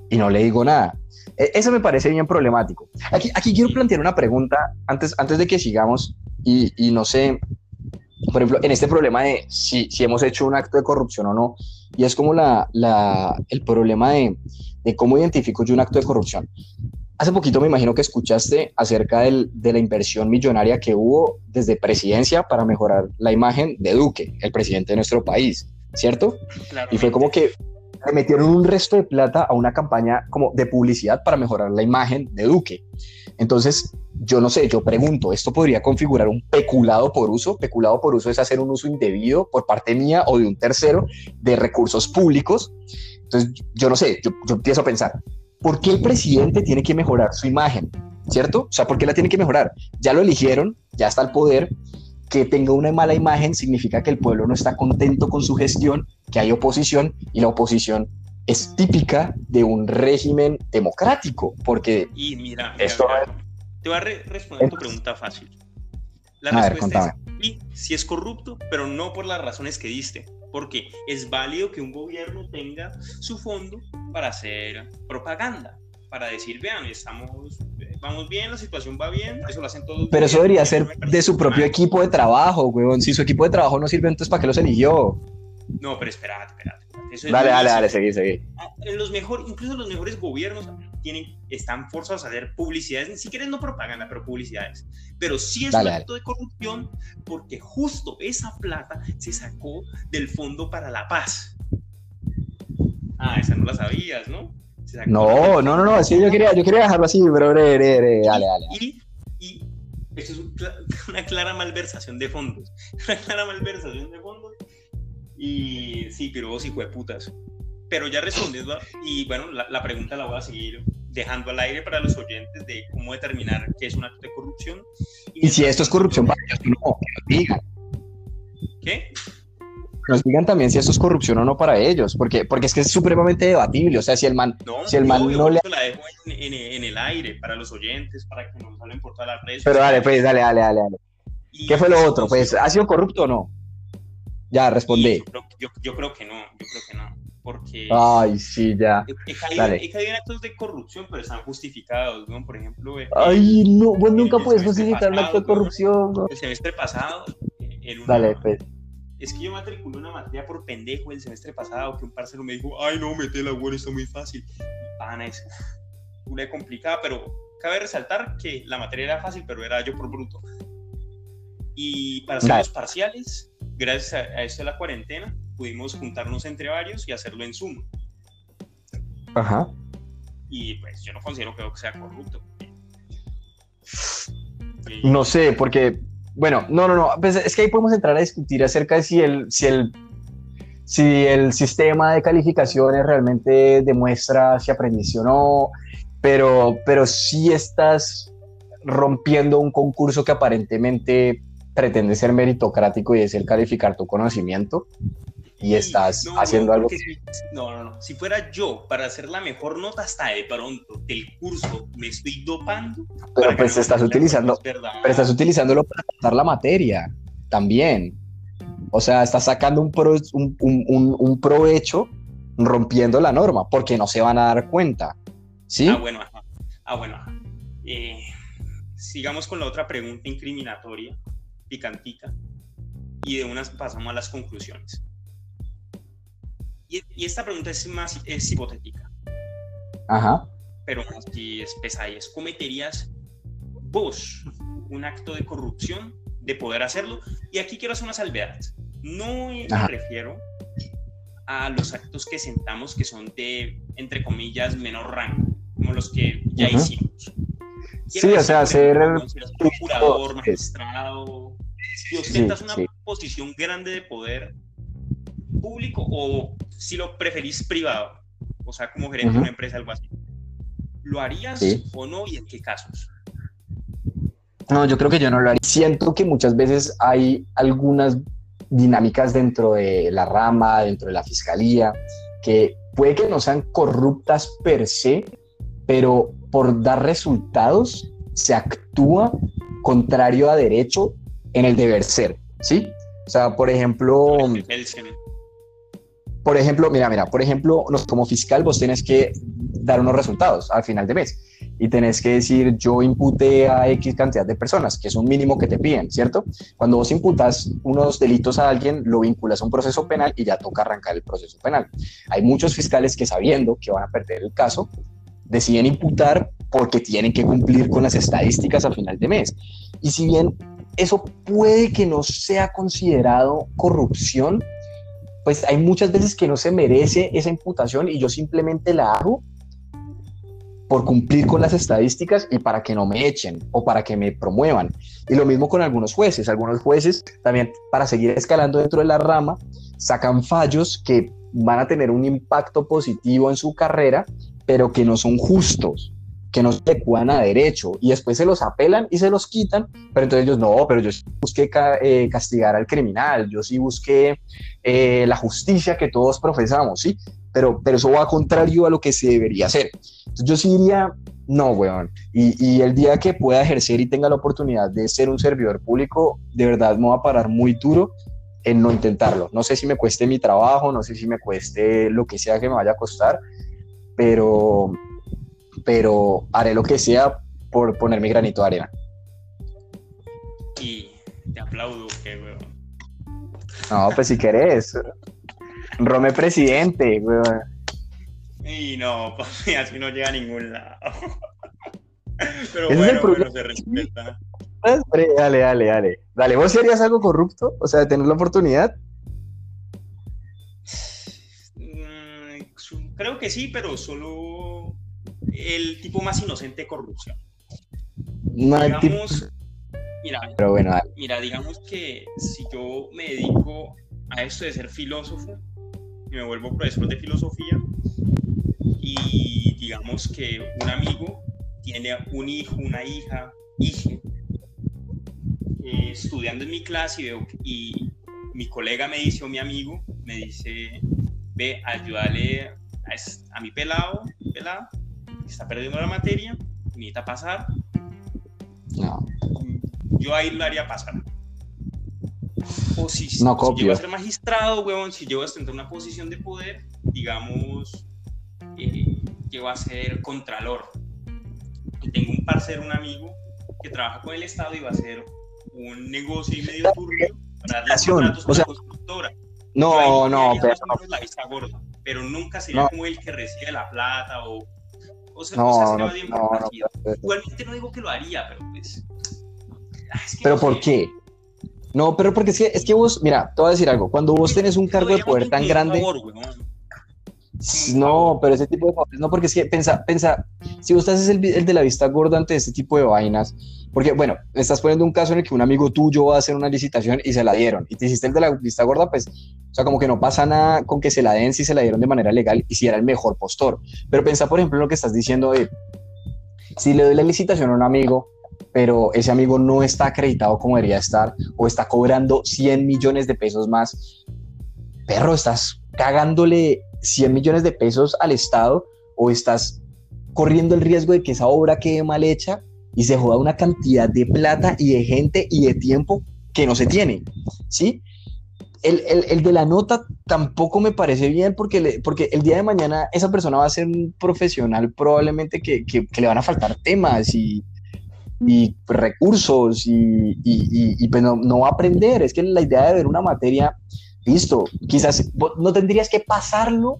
S1: y no le digo nada. E, eso me parece bien problemático. Aquí, aquí quiero plantear una pregunta antes, antes de que sigamos y, y no sé, por ejemplo, en este problema de si, si, hemos hecho un acto de corrupción o no, y es como la, la, el problema de, de cómo identifico yo un acto de corrupción. Hace poquito me imagino que escuchaste acerca del, de la inversión millonaria que hubo desde presidencia para mejorar la imagen de Duque, el presidente de nuestro país, ¿cierto? Claramente. Y fue como que le metieron un resto de plata a una campaña como de publicidad para mejorar la imagen de Duque. Entonces, yo no sé, yo pregunto, ¿esto podría configurar un peculado por uso? Peculado por uso es hacer un uso indebido por parte mía o de un tercero de recursos públicos. Entonces, yo no sé, yo, yo empiezo a pensar, ¿por qué el presidente tiene que mejorar su imagen? ¿Cierto? O sea, ¿por qué la tiene que mejorar? Ya lo eligieron, ya está el poder. Que tenga una mala imagen significa que el pueblo no está contento con su gestión, que hay oposición y la oposición es típica de un régimen democrático, porque
S2: y mira, mira esto mira, te voy a re responder tu pregunta fácil. La a respuesta ver, es sí, sí es corrupto, pero no por las razones que diste porque es válido que un gobierno tenga su fondo para hacer propaganda, para decir, vean, estamos, vamos bien, la situación va bien, eso lo hacen todos.
S1: Pero eso debería ser de su propio equipo de trabajo, huevón. Si su equipo de trabajo no sirve, entonces ¿para qué los eligió?
S2: No, pero espérate, espérate.
S1: Eso dale, dale, dale, seguí, seguí.
S2: En los mejor, incluso los mejores gobiernos tienen, están forzados a hacer publicidades, si quieres no propaganda, pero publicidades. Pero sí es dale, un acto dale. de corrupción porque justo esa plata se sacó del Fondo para la Paz. Ah, esa no la sabías, ¿no?
S1: No, no, no, no, sí, yo quería, yo quería dejarlo así, pero bre, dale, dale.
S2: Y, y eso es una clara malversación de fondos. Una clara malversación de fondos. Y sí, pero vos hijo de putas. Pero ya respondiendo, y bueno, la, la, pregunta la voy a seguir dejando al aire para los oyentes de cómo determinar qué es un acto de corrupción.
S1: Y, y si esto es corrupción para ellos, no, que nos digan.
S2: ¿Qué?
S1: nos digan también si esto es corrupción o no para ellos, porque, porque es que es supremamente debatible. O sea, si el man
S2: no,
S1: si el man
S2: no, no le. la dejo en, en, en, el aire para los oyentes, para que nos hablen por todas las redes.
S1: Pero dale, pues, dale, dale, dale. dale. ¿Qué fue lo otro? Pues, ¿ha sido corrupto o no? Ya, respondí.
S2: Yo yo, yo creo, que no, yo creo que no. Porque.
S1: Ay, sí, ya.
S2: He, caído, he, caído, en actos de corrupción, pero están justificados, ¿no? Por ejemplo.
S1: El, Ay, no, vos nunca puedes justificar un acto de corrupción. ¿no?
S2: El semestre pasado. El
S1: una, dale, pues
S2: es que yo matriculé una materia por pendejo el semestre pasado, que un parcero me dijo, ay no, mete la web, está muy fácil. Y pana, es una complicada, pero cabe resaltar que la materia era fácil, pero era yo por bruto. Y para hacer los parciales, gracias a, a esto de la cuarentena, pudimos juntarnos entre varios y hacerlo en Zoom.
S1: Ajá.
S2: Y pues yo no considero que sea corrupto.
S1: No sé, porque, bueno, no, no, no, pues es que ahí podemos entrar a discutir acerca de si el, si el, si el sistema de calificaciones realmente demuestra si aprendiste o no, pero, pero sí estás rompiendo un concurso que aparentemente pretende ser meritocrático y es el calificar tu conocimiento y estás haciendo algo.
S2: no, no, no. Si fuera yo para hacer la mejor nota hasta de pronto del curso, me estoy dopando.
S1: Pero pues estás utilizando, pero estás utilizándolo para tratar la materia también. O sea, estás sacando un, un, un, provecho rompiendo la norma porque no se van a dar cuenta. ¿Sí?
S2: Ah, bueno, Ah, bueno, eh, sigamos con la otra pregunta incriminatoria, picantica, y de unas pasamos a las conclusiones. Y, esta pregunta es más es hipotética.
S1: Ajá.
S2: Pero si es pesada, ¿cometerías vos un acto de corrupción de poder hacerlo? Y aquí quiero hacer una salvedad. No me refiero a los actos que sentamos que son de, entre comillas, menor rango, como los que ya hicimos.
S1: Sí, o sea, ser
S2: procurador, magistrado, si ostentas una posición grande de poder público o si lo preferís privado, o sea, como gerente de una empresa, algo así. ¿Lo harías o no y en qué casos?
S1: No, yo creo que yo no lo haría. Siento que muchas veces hay algunas dinámicas dentro de la rama, dentro de la fiscalía, que puede que no sean corruptas per se, pero por dar resultados se actúa contrario a derecho en el deber ser, ¿sí? O sea, por ejemplo, por ejemplo, mira, mira, por ejemplo, como fiscal vos tenés que dar unos resultados al final de mes y tenés que decir, yo imputé a X cantidad de personas, que es un mínimo que te piden, ¿cierto? Cuando vos imputas unos delitos a alguien, lo vinculas a un proceso penal y ya toca arrancar el proceso penal. Hay muchos fiscales que sabiendo que van a perder el caso, deciden imputar porque tienen que cumplir con las estadísticas al final de mes. Y si bien eso puede que no sea considerado corrupción, pues hay muchas veces que no se merece esa imputación y yo simplemente la hago por cumplir con las estadísticas y para que no me echen o para que me promuevan. Y lo mismo con algunos jueces. Algunos jueces también para seguir escalando dentro de la rama sacan fallos que van a tener un impacto positivo en su carrera, pero que no son justos que no se adecuan a derecho y después se los apelan y se los quitan, pero entonces ellos no, pero yo busqué eh, castigar al criminal, yo sí busqué eh, la justicia que todos profesamos, ¿sí? Pero, pero eso va contrario a lo que se debería hacer. Entonces yo sí diría, no, weón, y, y el día que pueda ejercer y tenga la oportunidad de ser un servidor público, de verdad me va a parar muy duro en no intentarlo. No sé si me cueste mi trabajo, no sé si me cueste lo que sea que me vaya a costar, pero, pero haré lo que sea por poner mi granito de arena.
S2: Y te aplaudo, que weón.
S1: No, pues si querés. Rome presidente, weón.
S2: Y no, pues así no llega a ningún lado. Pero bueno, bueno, se respeta.
S1: Dale, dale, dale. Dale, ¿vos serías algo corrupto? O sea, de tener la oportunidad.
S2: Mm, creo que sí, pero solo el tipo más inocente de corrupción. digamos, mira,
S1: Pero bueno,
S2: mira, digamos que si yo me dedico a esto de ser filósofo y me vuelvo profesor de filosofía y digamos que un amigo tiene un hijo, una hija, hija, eh, estudiando en mi clase y, veo, y mi colega me dice o mi amigo me dice, ve, ayúdale a, a mi pelado, pelado está perdiendo la materia, necesita pasar.
S1: No.
S2: Yo ahí lo haría pasar. O si, no si llego a ser magistrado, weón, si llego a tener una posición de poder, digamos, eh, llego a ser contralor. Y tengo un parcero, un amigo, que trabaja con el Estado y va a hacer un negocio y medio turbio
S1: o sea, no, no,
S2: pero la vista gorda, pero nunca sería como el que recibe la plata o o sea,
S1: no,
S2: o
S1: sea, no, bien no,
S2: Igualmente no digo que lo haría, pero pues.
S1: Ah, pero ¿por qué? No, pero porque es que, es que vos, mira, te voy a decir algo. Cuando vos tenés un cargo de poder tan grande. No, pero ese tipo de no, porque es que pensa, pensa, si vos estás el, el de la vista gorda ante este tipo de vainas, porque bueno, estás poniendo un caso en el que un amigo tuyo va a hacer una licitación y se la dieron, y te hiciste el de la vista gorda, pues, o sea, como que no pasa nada con que se la den si se la dieron de manera legal y si era el mejor postor. Pero pensa, por ejemplo, en lo que estás diciendo de, si le doy la licitación a un amigo, pero ese amigo no está acreditado como debería estar, o está cobrando 100 millones de pesos más, perro, estás cagándole 100 millones de pesos al Estado o estás corriendo el riesgo de que esa obra quede mal hecha y se joda una cantidad de plata y de gente y de tiempo que no se tiene, ¿sí? El, el, de la nota tampoco me parece bien porque, porque el día de mañana esa persona va a ser un profesional probablemente que, que, le van a faltar temas y, y recursos y, y, y pues no, no, va a aprender. Es que la idea de ver una materia listo, quizás no tendrías que pasarlo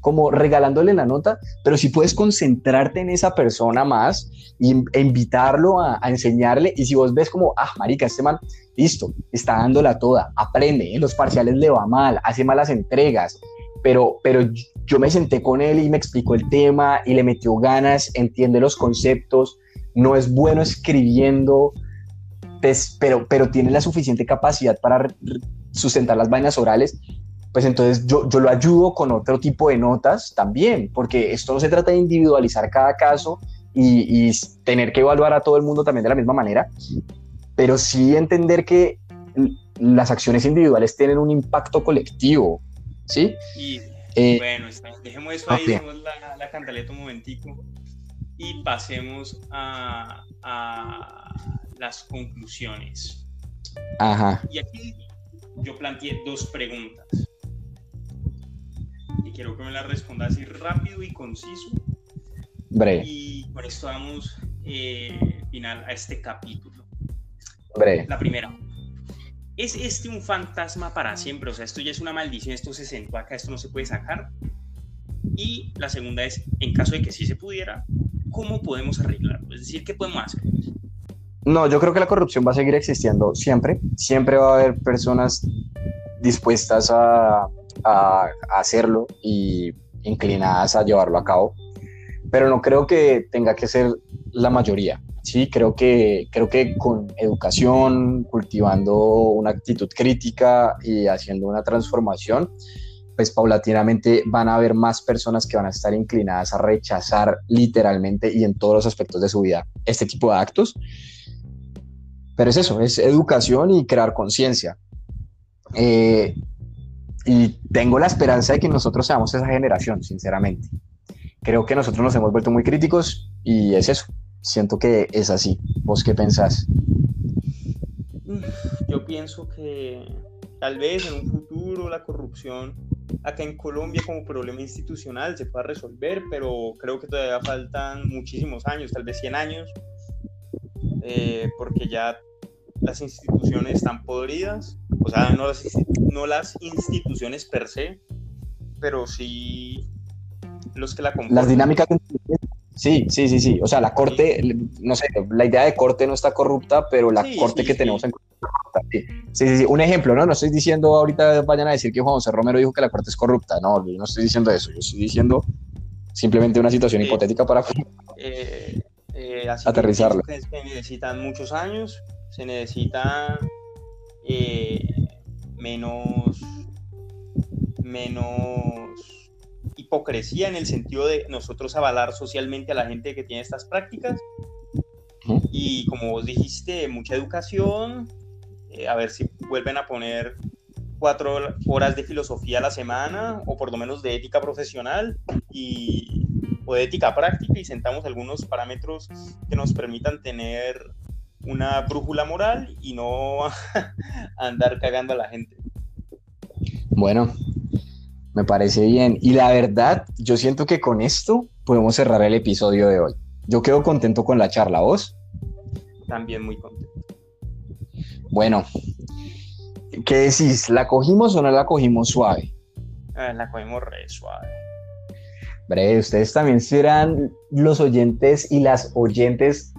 S1: como regalándole la nota, pero si puedes concentrarte en esa persona más y, e invitarlo a, enseñarle, y si vos ves como, ah, marica, este man, listo, está dándola toda, aprende, en los parciales le va mal, hace malas entregas, pero, pero yo me senté con él y me explicó el tema y le metió ganas, entiende los conceptos, no es bueno escribiendo, pues, pero, pero tiene la suficiente capacidad para sustentar las vainas orales, pues entonces yo, yo lo ayudo con otro tipo de notas también, porque esto no se trata de individualizar cada caso y, tener que evaluar a todo el mundo también de la misma manera, pero sí entender que las acciones individuales tienen un impacto colectivo, ¿sí?
S2: Y eh, bueno, dejemos eso ahí, dejemos la, la, cantaleta un momentico y pasemos a, a las conclusiones.
S1: Ajá.
S2: Y aquí yo planteé dos preguntas. Y quiero que me las respondas así rápido y conciso.
S1: Breve.
S2: Y con esto damos eh, final a este capítulo.
S1: Breve.
S2: La primera. ¿Es este un fantasma para siempre? O sea, esto ya es una maldición, esto se sentó acá, esto no se puede sacar. Y la segunda es, en caso de que sí se pudiera, ¿cómo podemos arreglarlo? Es decir, ¿qué podemos hacer?
S1: No, yo creo que la corrupción va a seguir existiendo siempre. Siempre va a haber personas dispuestas a, hacerlo y inclinadas a llevarlo a cabo. Pero no creo que tenga que ser la mayoría. Sí, creo que, creo que con educación, cultivando una actitud crítica y haciendo una transformación, pues paulatinamente van a haber más personas que van a estar inclinadas a rechazar literalmente y en todos los aspectos de su vida este tipo de actos pero es eso, es educación y crear conciencia. Eh, y tengo la esperanza de que nosotros seamos esa generación, sinceramente. Creo que nosotros nos hemos vuelto muy críticos y es eso. Siento que es así. ¿Vos qué pensás?
S2: Yo pienso que tal vez en un futuro la corrupción acá en Colombia como problema institucional se pueda resolver, pero creo que todavía faltan muchísimos años, tal vez 100 años, eh, porque ya las instituciones están podridas, o sea, no las, no las instituciones per se, pero sí los que la componen.
S1: Las dinámicas. Sí, sí, sí, sí. O sea, la corte, no sé, la idea de corte no está corrupta, pero la corte que tenemos en Sí. sí, sí, Un ejemplo, ¿no? No estoy diciendo ahorita vayan a decir que Juan José Romero dijo que la corte es corrupta. No, no estoy diciendo eso. Yo estoy diciendo simplemente una situación hipotética para
S2: eh, eh,
S1: aterrizarlo.
S2: Que necesitan muchos años, se necesita eh, menos, menos hipocresía en el sentido de nosotros avalar socialmente a la gente que tiene estas prácticas. Y como vos dijiste, mucha educación, eh, a ver si vuelven a poner cuatro horas de filosofía a la semana o por lo menos de ética profesional y, o de ética práctica y sentamos algunos parámetros que nos permitan tener una brújula moral y no andar cagando a la gente.
S1: Bueno, me parece bien. Y la verdad, yo siento que con esto podemos cerrar el episodio de hoy. Yo quedo contento con la charla, ¿vos?
S2: También muy contento.
S1: Bueno, ¿Qué decís? ¿La cogimos o no la cogimos suave?
S2: Ah, la cogimos re suave.
S1: Breve, ustedes también serán los oyentes y las oyentes,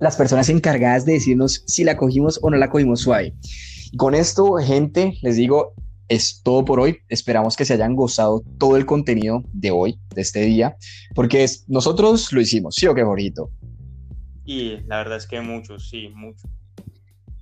S1: las personas encargadas de decirnos si la cogimos o no la cogimos suave. Con esto, gente, les digo, es todo por hoy. Esperamos que se hayan gozado todo el contenido de hoy, de este día, porque nosotros lo hicimos, ¿sí o qué, bonito?
S2: Y la verdad es que muchos, sí, muchos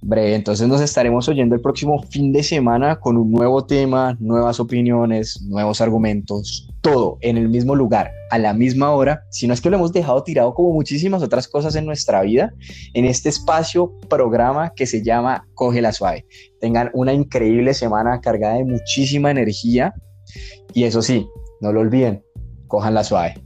S1: breve. Entonces nos estaremos oyendo el próximo fin de semana con un nuevo tema, nuevas opiniones, nuevos argumentos, todo en el mismo lugar, a la misma hora. Si no es que lo hemos dejado tirado como muchísimas otras cosas en nuestra vida, en este espacio, programa que se llama Coge la Suave. Tengan una increíble semana cargada de muchísima energía y eso sí, no lo olviden, cojan la suave.